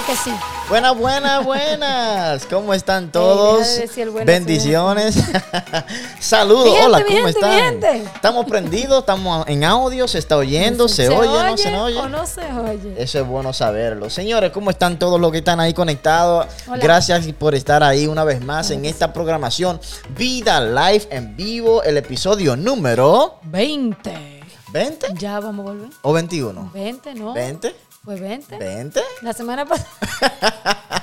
¿Verdad que sí? Buenas, buenas, buenas. ¿Cómo están todos? decir buenas, Bendiciones. Saludos. Hola, ¿cómo gente, están? gente. Estamos prendidos, estamos en audio, se está oyendo, se, oye, no se oye. o no se oye? Eso es bueno saberlo. Señores, ¿cómo están todos los que están ahí conectados? Hola. Gracias por estar ahí una vez más en esta programación Vida Live en vivo, el episodio número 20. 20 Ya vamos a volver. o 21. 20, ¿no? 20, Pues 20. 20. La semana pasada.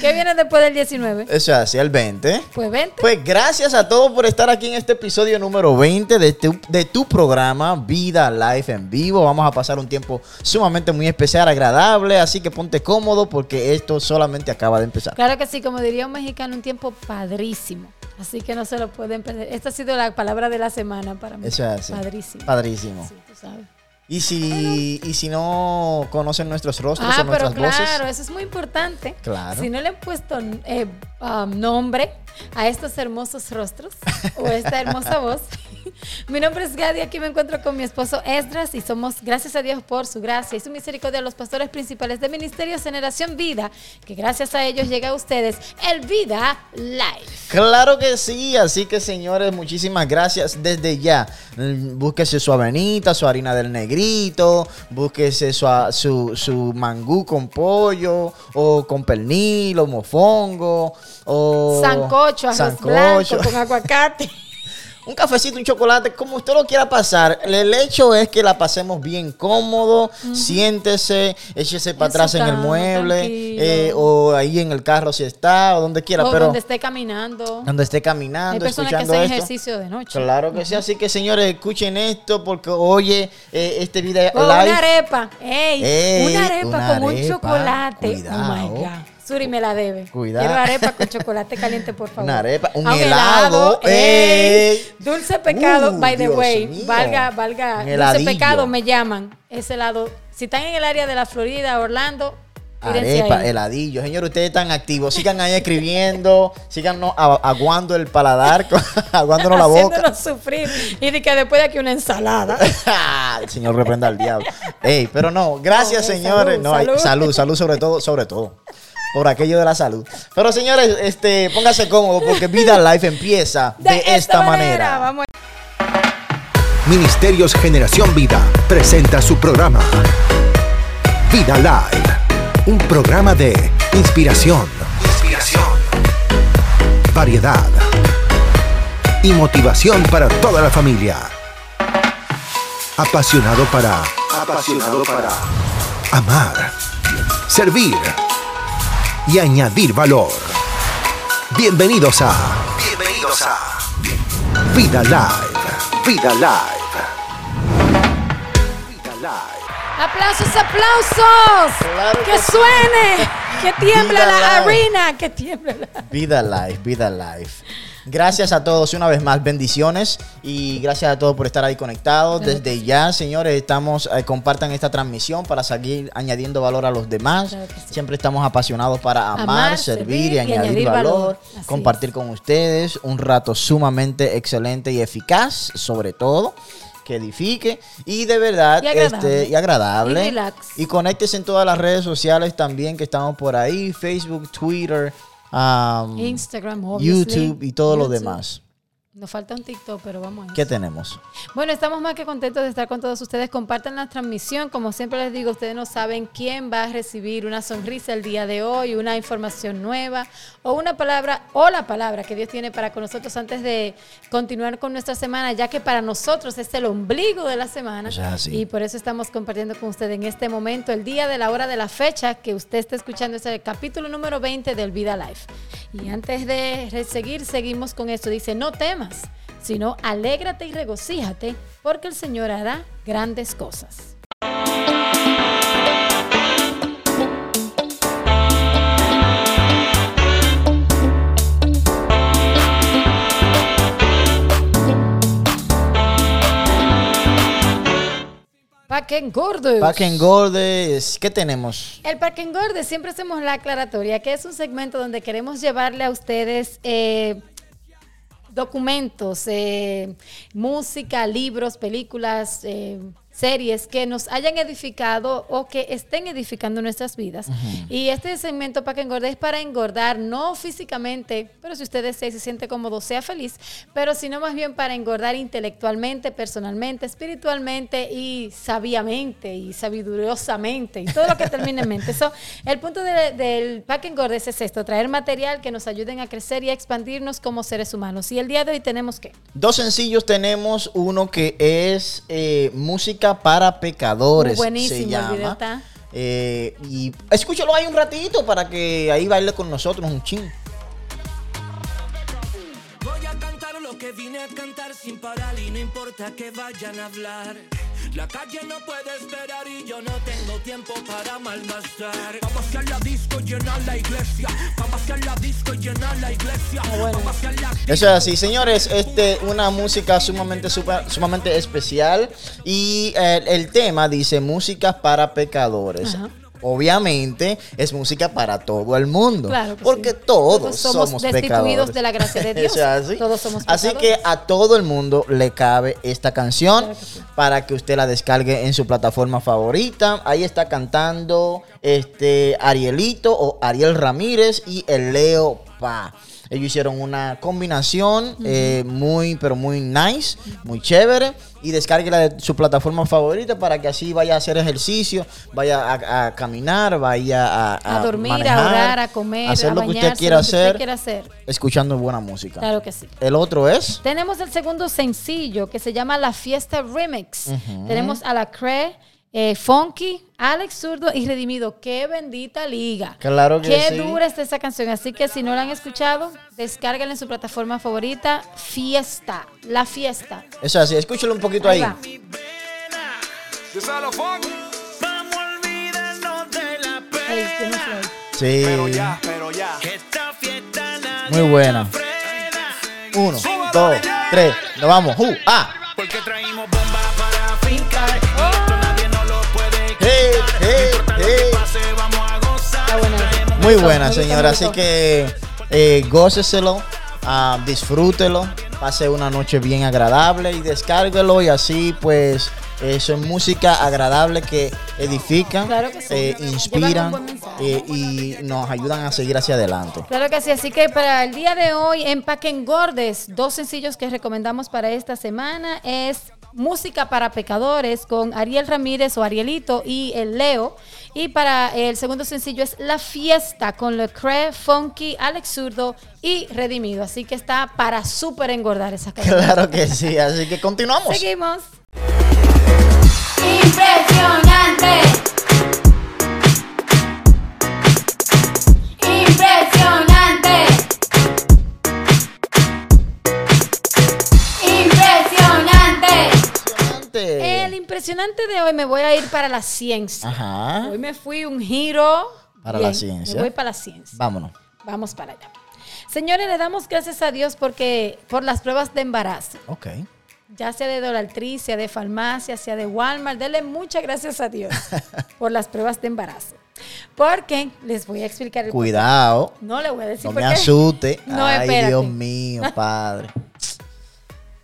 ¿Qué viene después del 19? Eso es así, el 20. Pues 20. Pues gracias a todos por estar aquí en este episodio número 20 de tu, de tu programa Vida Live en vivo. Vamos a pasar un tiempo sumamente muy especial, agradable, así que ponte cómodo porque esto solamente acaba de empezar. Claro que sí, como diría un mexicano, un tiempo padrísimo. Así que no se lo pueden perder. Esta ha sido la palabra de la semana para mí. Eso es así. Padrísimo. Padrísimo. Sí, tú sabes. Y si, y si no conocen nuestros rostros Ah, o pero nuestras claro, voces, eso es muy importante. Claro. Si no le han puesto eh, um, nombre a estos hermosos rostros o esta hermosa voz, mi nombre es Gadi, aquí me encuentro con mi esposo Esdras y somos, gracias a Dios por su gracia y su misericordia, los pastores principales de Ministerio Generación Vida, que gracias a ellos llega a ustedes el Vida Live. Claro que sí, así que señores, muchísimas gracias desde ya. Búsquese su avenita, su harina del negrito, búsquese su, su, su mangú con pollo, o con pernil, o mofongo, o Sancocho, arroz sancocho. blanco con aguacate. Un cafecito, un chocolate, como usted lo quiera pasar. El hecho es que la pasemos bien cómodo. Siéntese, échese para atrás en el mueble, eh, o ahí en el carro si está, o donde quiera, o pero donde esté caminando. donde esté Hay caminando, que escuchando hacen esto. ejercicio de noche. Claro que sí, así que señores, escuchen esto porque oye eh, este video O live. una arepa. Ey, Ey, una arepa una con un chocolate. cuidado. Oh my God. Suri me la debe. Cuidado. Quiero arepa con chocolate caliente, por favor. Una arepa, un Ah, helado, ey. ey. Dulce pecado, Uh, by the Dios way. mío. Valga, valga. Un Dulce heladillo. pecado me llaman. Ese helado. Si están en el área de la Florida, Orlando, Arepa, heladillo. Señores, ustedes están activos. Sigan ahí escribiendo. sigan no, a- aguando el paladar, aguándonos la boca. Haciéndonos sufrir. Y de que después de aquí una ensalada. el señor reprenda al diablo. Ey, pero no, gracias No, señores. salud, no, hay- salud. salud, salud sobre todo, sobre todo. Por aquello de la salud. Pero señores, este, póngase cómodo porque Vida Life empieza de, esta, manera. Vamos Ministerios Generación Vida presenta su programa Vida Live, un programa de inspiración, inspiración, variedad y motivación para toda la familia. Apasionado para apasionado para amar, servir y añadir valor. Bienvenidos a bienvenidos a Vida Live. Vida Live. Vida Live. ¡Aplausos, aplausos! Claro ¡Que que sí. suene! ¡Que tiemble Vida la live. arena! ¡Que tiemble la Vida Life, Vida Life. Gracias a todos una vez más, bendiciones y gracias a todos por estar ahí conectados. Claro Desde ya, señores, estamos eh, compartan esta transmisión para seguir añadiendo valor a los demás. Claro que sí. Siempre estamos apasionados para amar, Amar, servir y añadir, valor, compartir con ustedes un rato sumamente excelente y eficaz, sobre todo que edifique y de verdad Y agradable. este y agradable Y y conéctese en todas las redes sociales también que estamos por ahí Facebook Twitter um, Instagram, obviously. YouTube y todo lo demás. Nos falta un TikTok, pero vamos a ¿Qué tenemos? Bueno, estamos más que contentos de estar con todos ustedes. Compartan la transmisión. Como siempre les digo, ustedes no saben quién va a recibir una sonrisa el día de hoy, una información nueva o una palabra o la palabra que Dios tiene para con nosotros antes de continuar con nuestra semana, ya que para nosotros es el ombligo de la semana. Y por eso estamos compartiendo con usted en este momento, el día de la hora de la fecha que usted está escuchando, es el capítulo número 20 del Vida Life. Y antes de seguir, seguimos con esto. Dice, no temas, sino alégrate y regocíjate, porque el Señor hará grandes cosas. Pa' que engordes. Para que engordes, ¿qué tenemos? El Parque Engorde, siempre hacemos la aclaratoria, que es un segmento donde queremos llevarle a ustedes eh, documentos, eh, música, libros, películas, eh, series que nos hayan edificado o que estén edificando nuestras vidas. Y este segmento para que engorde es para engordar, no físicamente, pero si usted desea y se siente cómodo, sea feliz, pero sino más bien para engordar intelectualmente, personalmente, espiritualmente y sabiamente y sabiduriosamente y todo lo que termine en mente. So, el punto de- del Pack es esto, traer material que nos ayuden a crecer y a expandirnos como seres humanos. Y el día de hoy tenemos que... Dos sencillos tenemos, uno que es eh, música para pecadores. Muy buenísimo, se el llama. video está. Eh, y escúchalo ahí un ratito para que ahí baile con nosotros un ching. Voy a cantar lo que vine a cantar sin parar y no importa que vayan a hablar. La calle no puede esperar y yo no tengo tiempo para malgastar. Vamos hacia la disco y llenar la iglesia. Vamos hacia la disco y llenar la iglesia. Hacia la Eso es así, señores. Este, una música sumamente, super- sumamente especial. Y eh, el tema dice música para pecadores. Ajá. Obviamente es música para todo el mundo. Claro que porque sí. todos, Todos somos, somos destituidos pecadores. de la gracia de Dios. Así. Todos somos Así que a todo el mundo le cabe esta canción Claro que sí. para que usted la descargue en su plataforma favorita. Ahí está cantando este Arielito o Ariel Ramírez y el Leo Pa. Ellos hicieron una combinación eh, muy, pero muy nice, muy chévere. Y descárguela de su plataforma favorita para que así vaya a hacer ejercicio, vaya a, a caminar, vaya a, A, dormir, manejar, a orar, a comer, hacer a lo que bañarse, usted quiera lo que usted hacer, quiera hacer. escuchando buena música. Claro que sí. El otro es. Tenemos el segundo sencillo que se llama La Fiesta Remix. Tenemos a la Cre, eh, Funky, Alex Zurdo y Redimido. ¡Qué bendita liga! Claro que Qué sí. dura está esa canción. Así que si no la han escuchado, descárguenla en su plataforma favorita. Fiesta. La Fiesta. Eso es así, escúchalo un poquito ahí. va. Vamos a olvidarnos de la pena. Ey, tiene flow. Sí. Pero ya, pero ya. Esta fiesta nadie Muy buena. Uno, dos, tres. Nos vamos. Uh, ah. Porque traímos bomba para fincar. Muy buena, señora. Así que eh, góceselo, ah, disfrútelo, pase una noche bien agradable y descárguelo. Y así, pues, eso es música agradable que edifica, Claro que sí. eh, inspiran eh, y nos ayudan a seguir hacia adelante. Claro que sí, así que para el día de hoy, Empaquen Gordes, dos sencillos que recomendamos para esta semana es Música para Pecadores con Ariel Ramírez o Arielito y el Leo. Y para el segundo sencillo es La Fiesta con Le Cre, Funky, Alex Zurdo y Redimido. Así que está para súper engordar esa canción. Claro que sí, así que continuamos. Seguimos. Impresionante. Impresionante. De hoy me voy a ir para la ciencia. Ajá. Hoy me fui un giro. Para la ciencia. Me voy para la ciencia. Vámonos. Vamos para allá. Señores, le damos gracias a Dios porque por las pruebas de embarazo, Ok. ya sea de Dollar Tree, sea de farmacia, sea de Walmart, denle muchas gracias a Dios por las pruebas de embarazo. Porque les voy a explicar el Cuidado. No le voy a decir No por me qué. asuste. No, Ay, espérate. Dios mío, padre.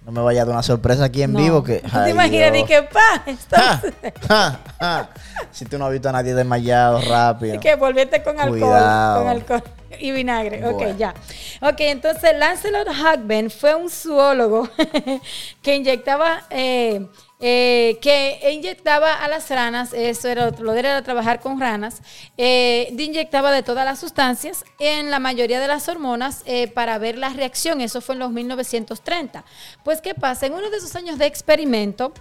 No me vaya a dar una sorpresa aquí en No. vivo que. ¿Tú te ay, imaginas ni que pa? Esto- Ja, ja, ja. Si tú no has visto a nadie desmayado rápido. Y que volverte con alcohol, Cuidado. con alcohol y vinagre. Ok, Bueno. ya. Ok, entonces Lancelot Hugben fue un zoólogo que inyectaba, eh, eh, que inyectaba a las ranas, eso era otro, lo era trabajar con ranas, eh, inyectaba de todas las sustancias en la mayoría de las hormonas eh, para ver la reacción. Eso fue en los 1930. Pues, ¿qué pasa? En uno de esos años de experimento,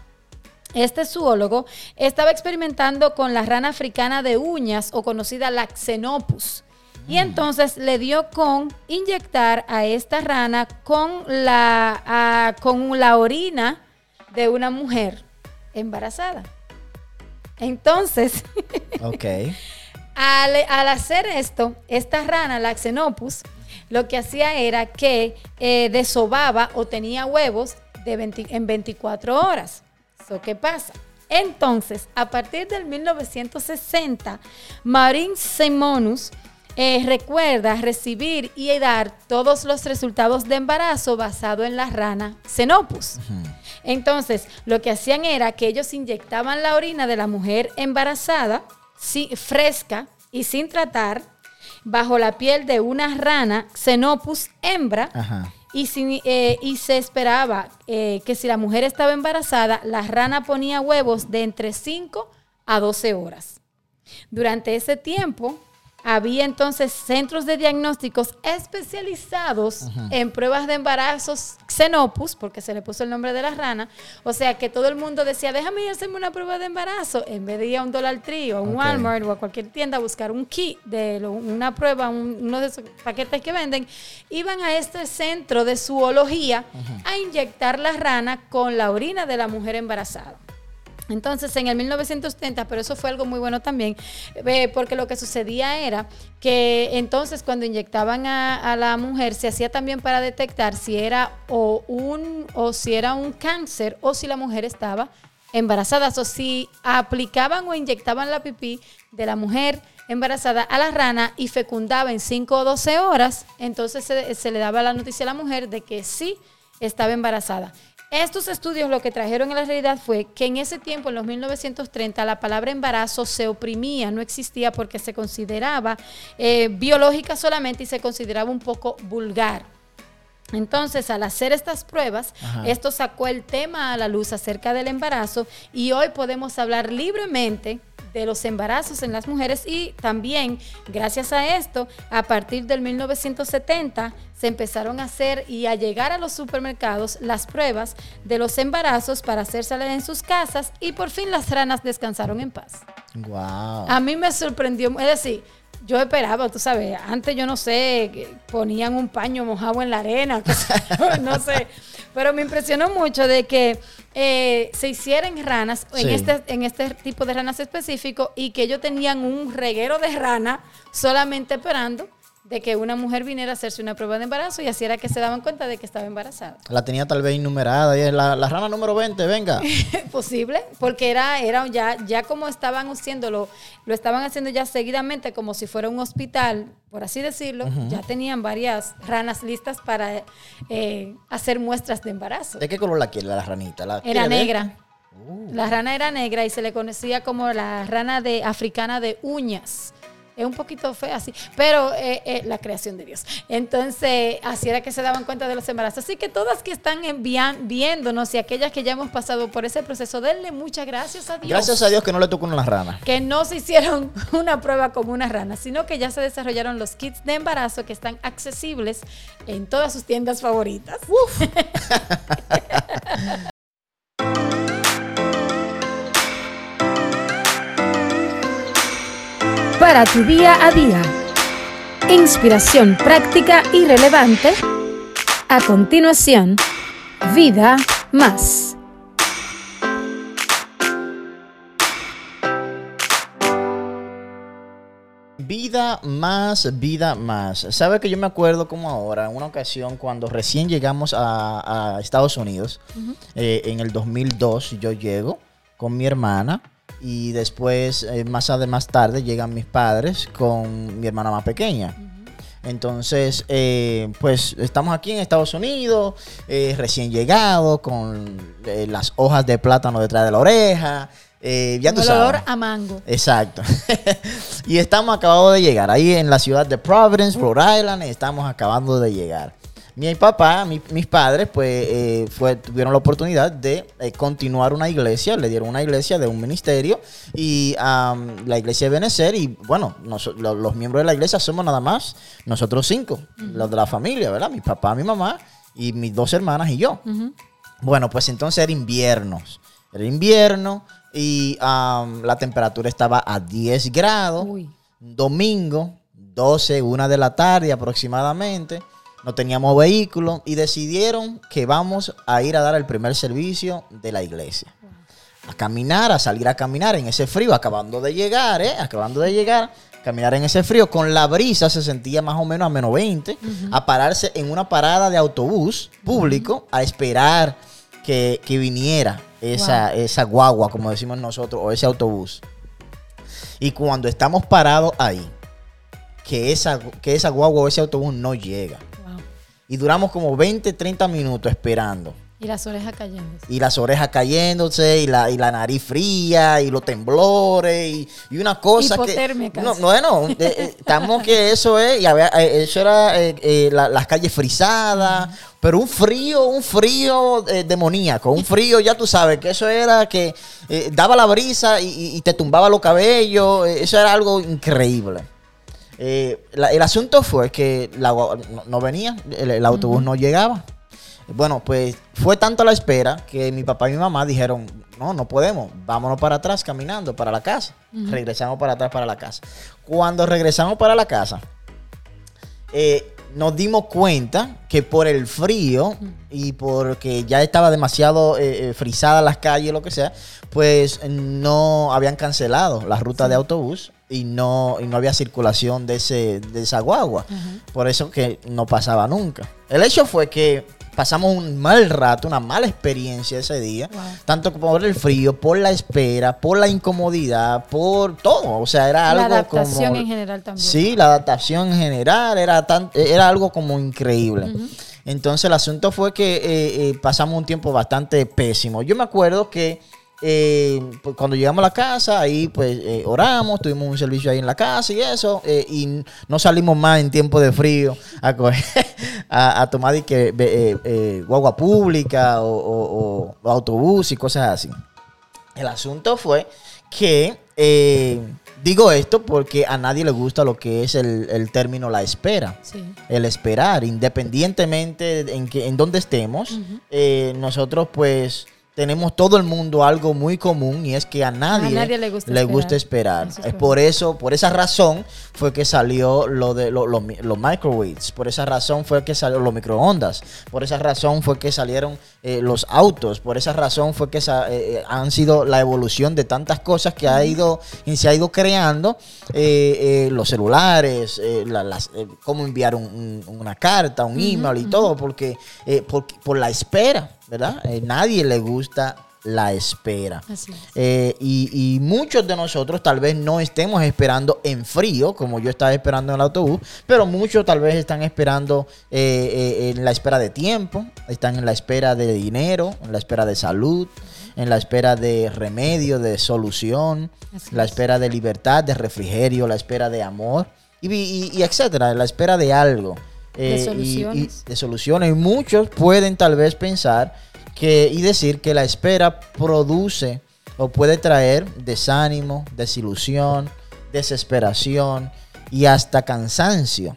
este zoólogo estaba experimentando con la rana africana de uñas o conocida la Xenopus. Y entonces le dio con inyectar a esta rana con la, a- con la orina de una mujer embarazada. Entonces, Ok. al, al hacer esto, esta rana, la Xenopus, lo que hacía era que eh, desobaba o tenía huevos de 20 en 24 horas. So, ¿Qué pasa? Entonces, a partir del 1960, Marin Simonus eh, recuerda recibir y dar todos los resultados de embarazo basado en la rana Xenopus. Entonces, lo que hacían era que ellos inyectaban la orina de la mujer embarazada, fresca y sin tratar, bajo la piel de una rana, Xenopus hembra, Ajá. y, si- eh, y se esperaba eh, que si la mujer estaba embarazada, la rana ponía huevos de entre 5 a 12 horas. Durante ese tiempo, había entonces centros de diagnósticos especializados en pruebas de embarazos Xenopus, porque se le puso el nombre de la rana. O sea que todo el mundo decía, déjame ir a hacerme una prueba de embarazo. En vez de ir a un Dollar Tree o a un. Walmart o a cualquier tienda a buscar un kit de lo- una prueba, un- uno de esos paquetes que venden, iban a este centro de zoología a inyectar la rana con la orina de la mujer embarazada. Entonces, en el 1930, pero eso fue algo muy bueno también, eh, porque lo que sucedía era que entonces cuando inyectaban a, la mujer se hacía también para detectar si era o un o si era un cáncer o si la mujer estaba embarazada, o si aplicaban o inyectaban la pipí de la mujer embarazada a la rana y fecundaba en 5 o 12 horas, entonces se le daba la noticia a la mujer de que sí estaba embarazada. Estos estudios lo que trajeron en la realidad fue que en ese tiempo, en los 1930, la palabra embarazo se oprimía, no existía porque se consideraba eh, biológica solamente y se consideraba un poco vulgar. Entonces, al hacer estas pruebas, Ajá. esto sacó el tema a la luz acerca del embarazo y hoy podemos hablar libremente de los embarazos en las mujeres y también, gracias a esto, a partir del 1970 se empezaron a hacer y a llegar a los supermercados las pruebas de los embarazos para hacérselas en sus casas y por fin las ranas descansaron en paz. Wow. A mí me sorprendió, es decir, yo esperaba, tú sabes, antes yo no sé, que ponían un paño mojado en la arena, no sé, pero me impresionó mucho de que eh, se hicieran ranas en, este, en este tipo de ranas específico y que ellos tenían un reguero de rana solamente esperando de que una mujer viniera a hacerse una prueba de embarazo y así era que se daban cuenta de que estaba embarazada. La tenía tal vez enumerada. y es La, la rana número 20, venga. posible, porque era, era ya, ya como estaban haciéndolo, lo estaban haciendo ya seguidamente como si fuera un hospital, por así decirlo, ya tenían varias ranas listas para eh, hacer muestras de embarazo. ¿De qué color la quiere la ranita? ¿La Era negra. La rana era negra y se le conocía como la rana de africana de uñas. Es un poquito fea así, pero eh, eh, la creación de Dios. Entonces, así era que se daban cuenta de los embarazos. Así que todas que están envian- viéndonos y aquellas que ya hemos pasado por ese proceso, denle muchas gracias a Dios. Gracias a Dios que no le tocó una rana. Que no se hicieron una prueba con una rana, sino que ya se desarrollaron los kits de embarazo que están accesibles en todas sus tiendas favoritas. para tu día a día. Inspiración práctica y relevante. A continuación, vida más. Vida más, vida más. ¿Sabe que yo me acuerdo como ahora, en una ocasión cuando recién llegamos a, a Estados Unidos, eh, en el 2002 yo llego con mi hermana y después, eh, más, más tarde, llegan mis padres con mi hermana más pequeña. Entonces, eh, pues estamos aquí en Estados Unidos, eh, recién llegado, con eh, las hojas de plátano detrás de la oreja. eh, ya tú el sabes. olor a mango. Exacto. y estamos acabando de llegar ahí en la ciudad de Providence, Rhode Island. Estamos acabando de llegar. Mi papá, mi- mis padres, pues eh, fue, tuvieron la oportunidad de eh, continuar una iglesia. Le dieron una iglesia de un ministerio y am, la iglesia de Benecer. Y bueno, lo- los miembros de la iglesia somos nada más nosotros cinco, los de la familia, ¿verdad? Mi papá, mi mamá y mis dos hermanas y yo. Bueno, pues entonces era invierno. Era invierno y la temperatura estaba a 10 grados. Uy. Domingo, 12, 1 de la tarde aproximadamente. No teníamos vehículo y decidieron que vamos a ir a dar el primer servicio de la iglesia. A caminar, a salir a caminar en ese frío, acabando de llegar, ¿eh? Acabando de llegar, caminar en ese frío. Con la brisa se sentía más o menos a menos 20. A pararse en una parada de autobús público a esperar que, que viniera esa, esa guagua, como decimos nosotros, o ese autobús. Y cuando estamos parados ahí, que esa, que esa guagua o ese autobús no llega. Y duramos como 20, 30 minutos esperando. Y las orejas cayendo. y las orejas cayéndose y la, y la nariz fría y los temblores y, y una cosa Hipotermia que casi. no, bueno eh, estamos que eso es y había, eh, eso era eh, eh, la- las calles frisadas pero un frío un frío eh, demoníaco un frío ya tú sabes que eso era que daba la brisa y, te tumbaba los cabellos eso era algo increíble Eh, la- el asunto fue que la no, no venía el, el autobús no llegaba. Bueno, pues fue tanto la espera que mi papá y mi mamá dijeron, no, no podemos, vámonos para atrás caminando para la casa. Regresamos para atrás para la casa. Cuando regresamos para la casa, eh, nos dimos cuenta que por el frío y porque ya estaba demasiado eh, eh, frisada las calles, lo que sea, pues no habían cancelado la ruta de autobús y no, y no había circulación de, ese, de esa guagua. Por eso que no pasaba nunca. El hecho fue que pasamos un mal rato, una mala experiencia ese día, Wow. tanto por el frío, por la espera, por la incomodidad, por todo. O sea, era La algo adaptación como... en general también. Sí, la adaptación en general era, tan, era algo como increíble. Entonces el asunto fue que eh, eh, pasamos un tiempo bastante pésimo. Yo me acuerdo que eh, pues, cuando llegamos a la casa, ahí pues eh, oramos, tuvimos un servicio ahí en la casa y eso, eh, y no salimos más en tiempo de frío a, coger- a, a tomar y que, guagua pública o, o- o- o autobús y cosas así. El asunto fue que, digo esto porque a nadie le gusta lo que es el, el término la espera. Sí. El esperar, independientemente en, que, en donde estemos, nosotros pues tenemos todo el mundo algo muy común y es que a nadie, nadie le gusta esperar. gusta esperar. Eso es por eso, por esa razón fue que salió lo de lo- lo mi- los microwaves, por esa razón fue que salió los microondas, por esa razón fue que salieron eh, los autos, por esa razón fue que sa- eh, eh, han sido la evolución de tantas cosas que ha ido y se ha ido creando eh, eh, los celulares, la- las, cómo enviar un- un- una carta, un email y todo, porque eh, por, por la espera, ¿verdad? Eh, nadie le gusta la espera. Así es. Eh, y, y muchos de nosotros tal vez no estemos esperando en frío, como yo estaba esperando en el autobús, pero muchos tal vez están esperando eh, eh, en la espera de tiempo, están en la espera de dinero, en la espera de salud, en la espera de remedio, de solución, Así la es. espera de libertad, de refrigerio, la espera de amor, y, y- y etcétera, la espera de algo. De Eh, y- y- soluciones. de soluciones. Y muchos pueden tal vez pensar que y decir que la espera produce o puede traer desánimo, desilusión, desesperación y hasta cansancio.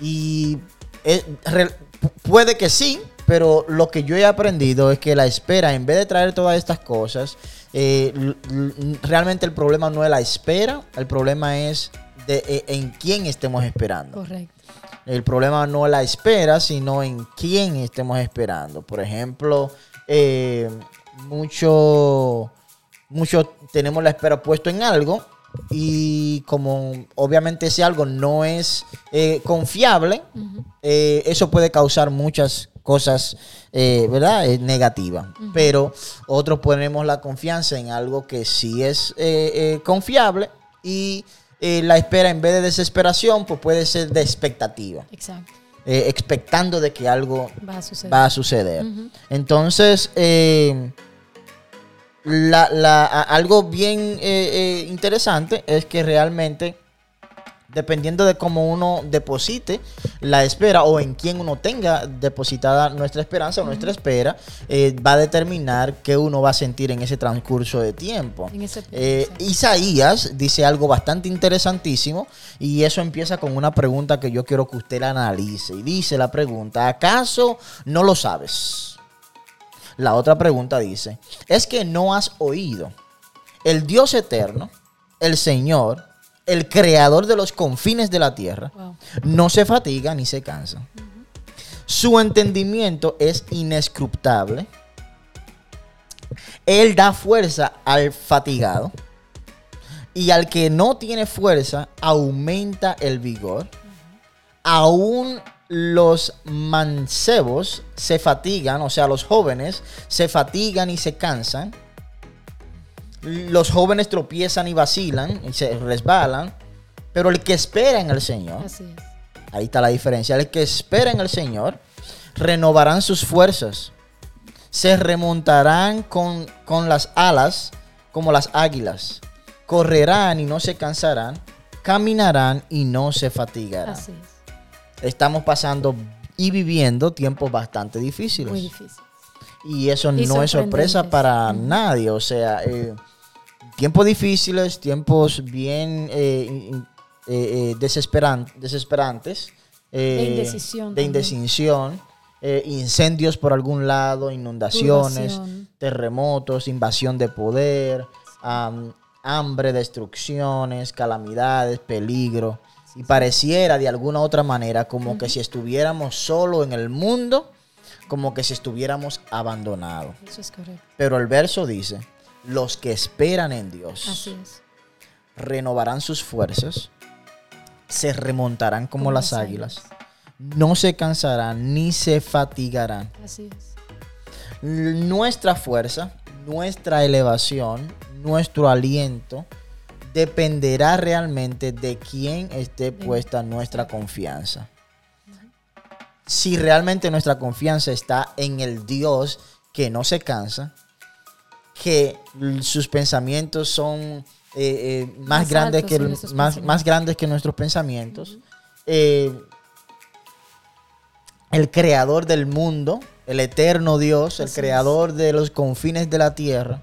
Y eh, re- puede que sí, pero lo que yo he aprendido es que la espera, en vez de traer todas estas cosas, eh, realmente el problema no es la espera, el problema es de, eh, en quién estemos esperando. Correcto. El problema no es la espera, sino en quién estemos esperando. Por ejemplo, eh, mucho, mucho tenemos la espera puesto en algo y como obviamente ese algo no es eh, confiable, eh, eso puede causar muchas cosas, eh, ¿verdad? Negativas. Pero otros ponemos la confianza en algo que sí es confiable y eh, la espera en vez de desesperación, pues puede ser de expectativa, Exacto. eh, expectando de que algo Va a suceder. va a suceder. Entonces, eh, la- la- a- algo bien interesante es que realmente, dependiendo de cómo uno deposite la espera o en quién uno tenga depositada nuestra esperanza o nuestra espera, eh, va a determinar qué uno va a sentir en ese transcurso de tiempo. Eh. Isaías dice algo bastante interesantísimo y eso empieza con una pregunta que yo quiero que usted la analice. Y dice la pregunta, ¿acaso no lo sabes? La otra pregunta dice, es que no has oído. El Dios eterno, el Señor, el creador de los confines de la tierra, Wow. no se fatiga ni se cansa. Su entendimiento es inescrutable. Él da fuerza al fatigado. Y al que no tiene fuerza, aumenta el vigor. Aún los mancebos se fatigan, o sea, los jóvenes se fatigan y se cansan. Los jóvenes tropiezan y vacilan y se resbalan. Pero el que espera en el Señor, Así es. Ahí está la diferencia. El que espera en el Señor renovarán sus fuerzas, se remontarán con, con las alas como las águilas, correrán y no se cansarán, caminarán y no se fatigarán. Así es. Estamos pasando y viviendo tiempos bastante difíciles. Muy difícil. Y eso Y no es sorpresa para nadie. O sea, eh, tiempos difíciles, tiempos bien eh, eh, eh, desesperan- desesperantes. De indecisión De indecisión. incendios por algún lado, inundaciones, terremotos, invasión de poder, am, hambre, destrucciones, calamidades, peligro. Y pareciera de alguna otra manera como que si estuviéramos solo en el mundo, como que si estuviéramos abandonados. Eso es correcto. Pero el verso dice, los que esperan en Dios Así es. renovarán sus fuerzas, se remontarán como, Como las las águilas, no se cansarán ni se fatigarán. Así es. Nuestra fuerza, nuestra elevación, nuestro aliento dependerá realmente de quién esté puesta nuestra confianza. Si realmente nuestra confianza está en el Dios que no se cansa, que sus pensamientos son eh, eh, más, Más grandes que más, pensamientos. más grandes que nuestros pensamientos. Eh, el creador del mundo, el eterno Dios, el Así es. creador de los confines de la tierra,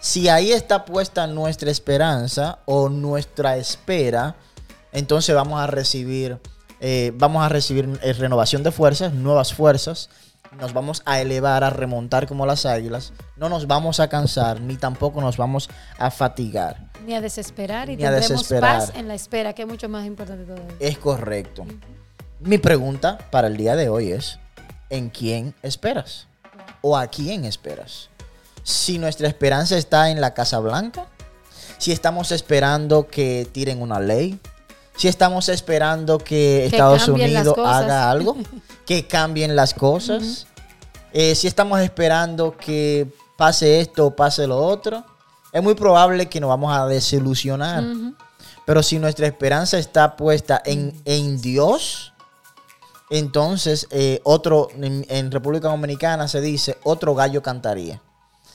si ahí está puesta nuestra esperanza o nuestra espera, entonces vamos a recibir, eh, vamos a recibir eh, renovación de fuerzas, nuevas fuerzas, nos vamos a elevar, a remontar como las águilas, no nos vamos a cansar, ni tampoco nos vamos a fatigar. Ni a desesperar y Ni a tendremos desesperar. paz en la espera, que es mucho más importante todavía. Es correcto. Mi pregunta para el día de hoy es, ¿en quién esperas? ¿O a quién esperas? Si nuestra esperanza está en la Casa Blanca, si estamos esperando que tiren una ley, si estamos esperando que, Que Estados Unidos haga algo, que cambien las cosas, eh, si estamos esperando que pase esto o pase lo otro, es muy probable que nos vamos a desilusionar. Pero si nuestra esperanza está puesta en, en Dios, entonces eh, otro, en, en República Dominicana se dice, otro gallo cantaría.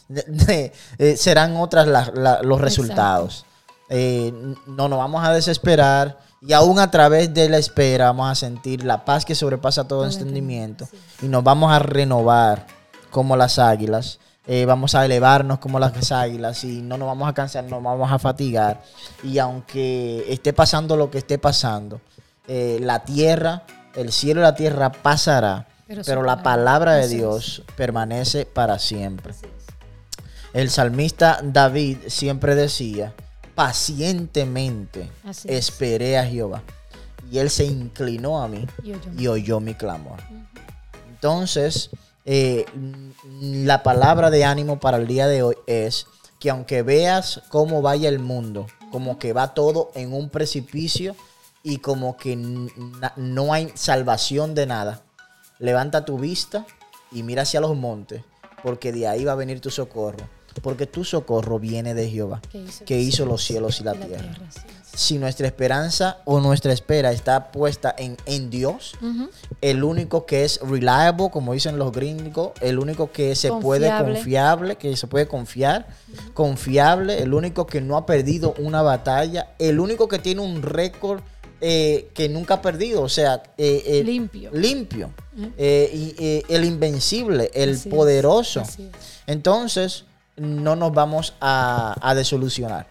De- de- eh, serán otras la- los resultados. Eh, no nos vamos a desesperar y aún a través de la espera vamos a sentir la paz que sobrepasa todo entendimiento y nos vamos a renovar como las águilas. Eh, vamos a elevarnos como las águilas y no nos vamos a cansar, no nos vamos a fatigar. Y aunque esté pasando lo que esté pasando, eh, la tierra, el cielo y la tierra pasará, Pero pero, la palabra, de. Dios permanece para siempre. El salmista David siempre decía, pacientemente Así es. esperé a Jehová. Y él se inclinó a mí Y oyó mi y oyó mi clamor. Entonces, eh, la palabra de ánimo para el día de hoy es que aunque veas cómo vaya el mundo, como que va todo en un precipicio y como que no hay salvación de nada, levanta tu vista y mira hacia los montes, porque de ahí va a venir tu socorro. Porque tu socorro viene de Jehová, Que hizo que los hizo los cielos y la y la tierra si nuestra esperanza o nuestra espera está puesta en, en Dios, el único que es reliable, como dicen los gringos, el único que se puede Confiable. que se puede confiar, confiable, el único que no ha perdido una batalla, el único que tiene un récord eh, que nunca ha perdido, o sea, eh, eh, Limpio. limpio, y, el invencible, el Así poderoso. es. Entonces, no nos vamos a, a desolucionar.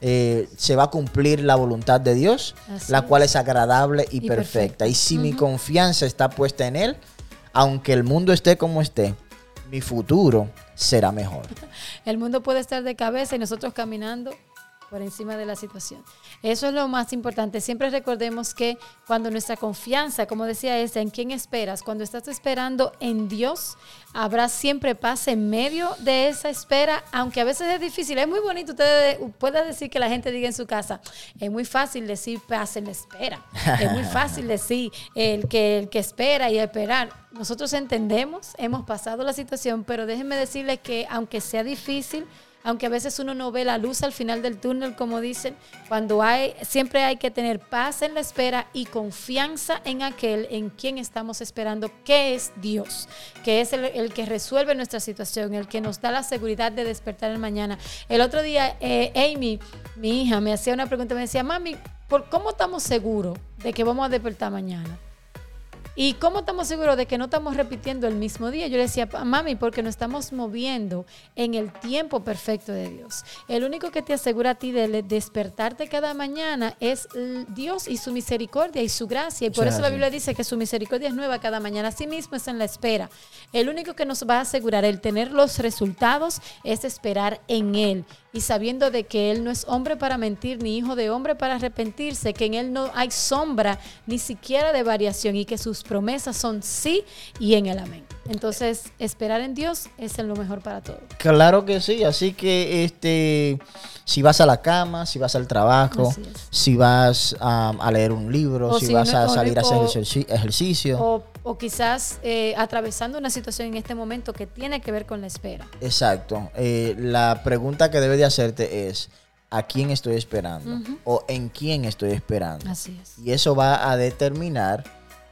Eh, se va a cumplir la voluntad de Dios, Así la cual es agradable y, Y perfecta. perfecta. Y si mi confianza está puesta en Él, aunque el mundo esté como esté, mi futuro será mejor. El mundo puede estar de cabeza y nosotros caminando por encima de la situación. Eso es lo más importante. Siempre recordemos que cuando nuestra confianza, como decía esta, en quién esperas, cuando estás esperando en Dios, habrá siempre paz en medio de esa espera, aunque a veces es difícil. Es muy bonito, usted puede decir que la gente diga en su casa, es muy fácil decir paz en la espera. Es muy fácil decir el que, el que espera y esperar. Nosotros entendemos, hemos pasado la situación, pero déjenme decirles que aunque sea difícil, aunque a veces uno no ve la luz al final del túnel, como dicen, cuando hay, siempre hay que tener paz en la espera y confianza en aquel en quien estamos esperando, que es Dios, que es el, que resuelve nuestra situación, el que nos da la seguridad de despertar el mañana. El otro día, eh, Amy, mi hija, me hacía una pregunta, me decía, mami, ¿por cómo estamos seguros de que vamos a despertar mañana? ¿Y cómo estamos seguros de que no estamos repitiendo el mismo día? Yo le decía, "Pa- mami, porque nos estamos moviendo en el tiempo perfecto de Dios. El único que te asegura a ti de despertarte cada mañana es Dios y su misericordia y su gracia. Y por eso la. Biblia dice que su misericordia es nueva cada mañana. Así mismo es en la espera. El único que nos va a asegurar el tener los resultados es esperar en Él. Y sabiendo de que Él no es hombre para mentir, ni hijo de hombre para arrepentirse, que en Él no hay sombra ni siquiera de variación y que sus promesas son sí y en el amén. Entonces, esperar en Dios es lo mejor para todos. Claro que sí, así que este, si vas a la cama, si vas al trabajo, si vas um, a leer un libro, si, si vas no- a o salir a hacer ejercicio. O, o quizás eh, atravesando una situación en este momento que tiene que ver con la espera. Exacto. Eh, la pregunta que debe de hacerte es, ¿a quién estoy esperando? ¿O en quién estoy esperando? Así es. Y eso va a determinar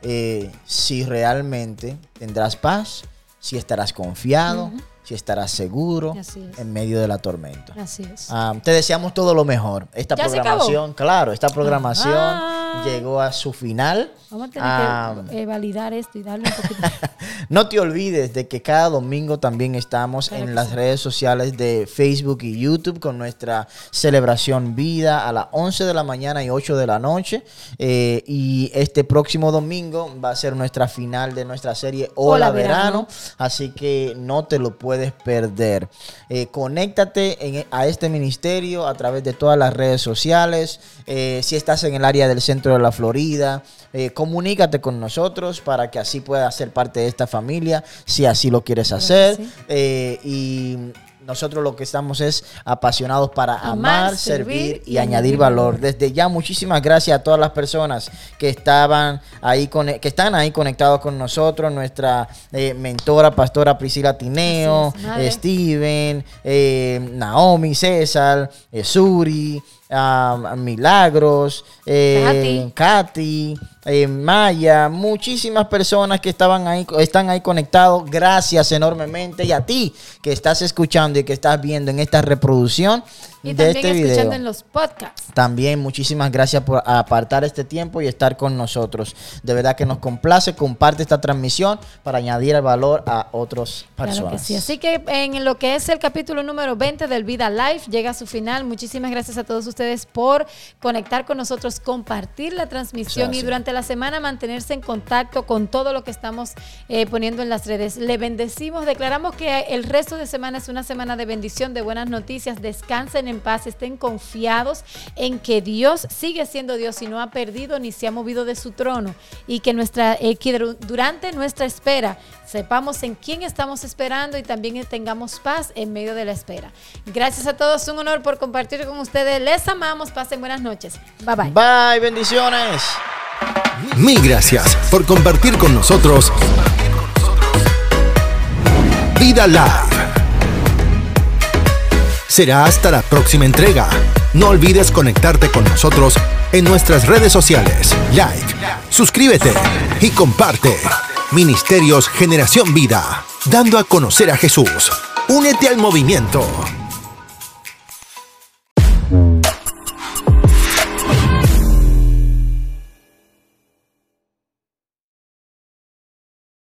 eh, si realmente tendrás paz, si estarás confiado, si estarás seguro es. en medio de la tormenta. Así es. Ah, te deseamos todo lo mejor. Esta programación, claro, esta programación Ah. llegó a su final. Vamos a tener Ah, que eh, validar esto y darle un poquito. no te olvides de que cada domingo también estamos Claro en las sí. redes sociales de Facebook y YouTube con nuestra celebración vida a las 11 de la mañana y 8 de la noche. Eh, y este próximo domingo va a ser nuestra final de nuestra serie Hola, Hola, verano. Verano. Así que no te lo puedes perder. Eh, conéctate en- a este ministerio a través de todas las redes sociales. Eh, si estás en el área del centro de la Florida, eh, comunícate con nosotros para que así puedas ser parte de esta familia, si así lo quieres hacer. sí. Y nosotros lo que estamos es apasionados para amar, Amar, servir y, y añadir valor. Desde ya muchísimas gracias a todas las personas que estaban ahí cone- que están ahí conectados con nosotros, nuestra eh, mentora pastora Priscila Tineo, es, eh, Steven, eh, Naomi, César, eh, Suri, ah, Milagros, eh, Katy, eh, Maya, muchísimas personas que estaban ahí, están ahí conectados. Gracias enormemente. Y a ti que estás escuchando y que estás viendo en esta reproducción Y de también este video. escuchando en los podcasts. También muchísimas gracias por apartar este tiempo y estar con nosotros. De verdad que nos complace. Comparte esta transmisión para añadir el valor a otras personas. Claro que sí. Así que en lo que es el capítulo número 20 del Vida Life llega a su final. Muchísimas gracias a todos ustedes por conectar con nosotros, compartir la transmisión y durante la semana mantenerse en contacto con todo lo que estamos eh, poniendo en las redes. Le bendecimos, declaramos que el resto de semana es una semana de bendición, de buenas noticias. Descansen en paz, estén confiados en que Dios sigue siendo Dios y no ha perdido ni se ha movido de su trono y que nuestra eh, que durante nuestra espera sepamos en quién estamos esperando y también tengamos paz en medio de la espera. Gracias a todos, un honor por compartir con ustedes. Les amamos, pasen buenas noches. Bye bye. Bye, bendiciones. Mil gracias por compartir con nosotros Vida Live. Será hasta la próxima entrega. No olvides conectarte con nosotros en nuestras redes sociales. Like, suscríbete y comparte. Ministerios Generación Vida, dando a conocer a Jesús. Únete al movimiento.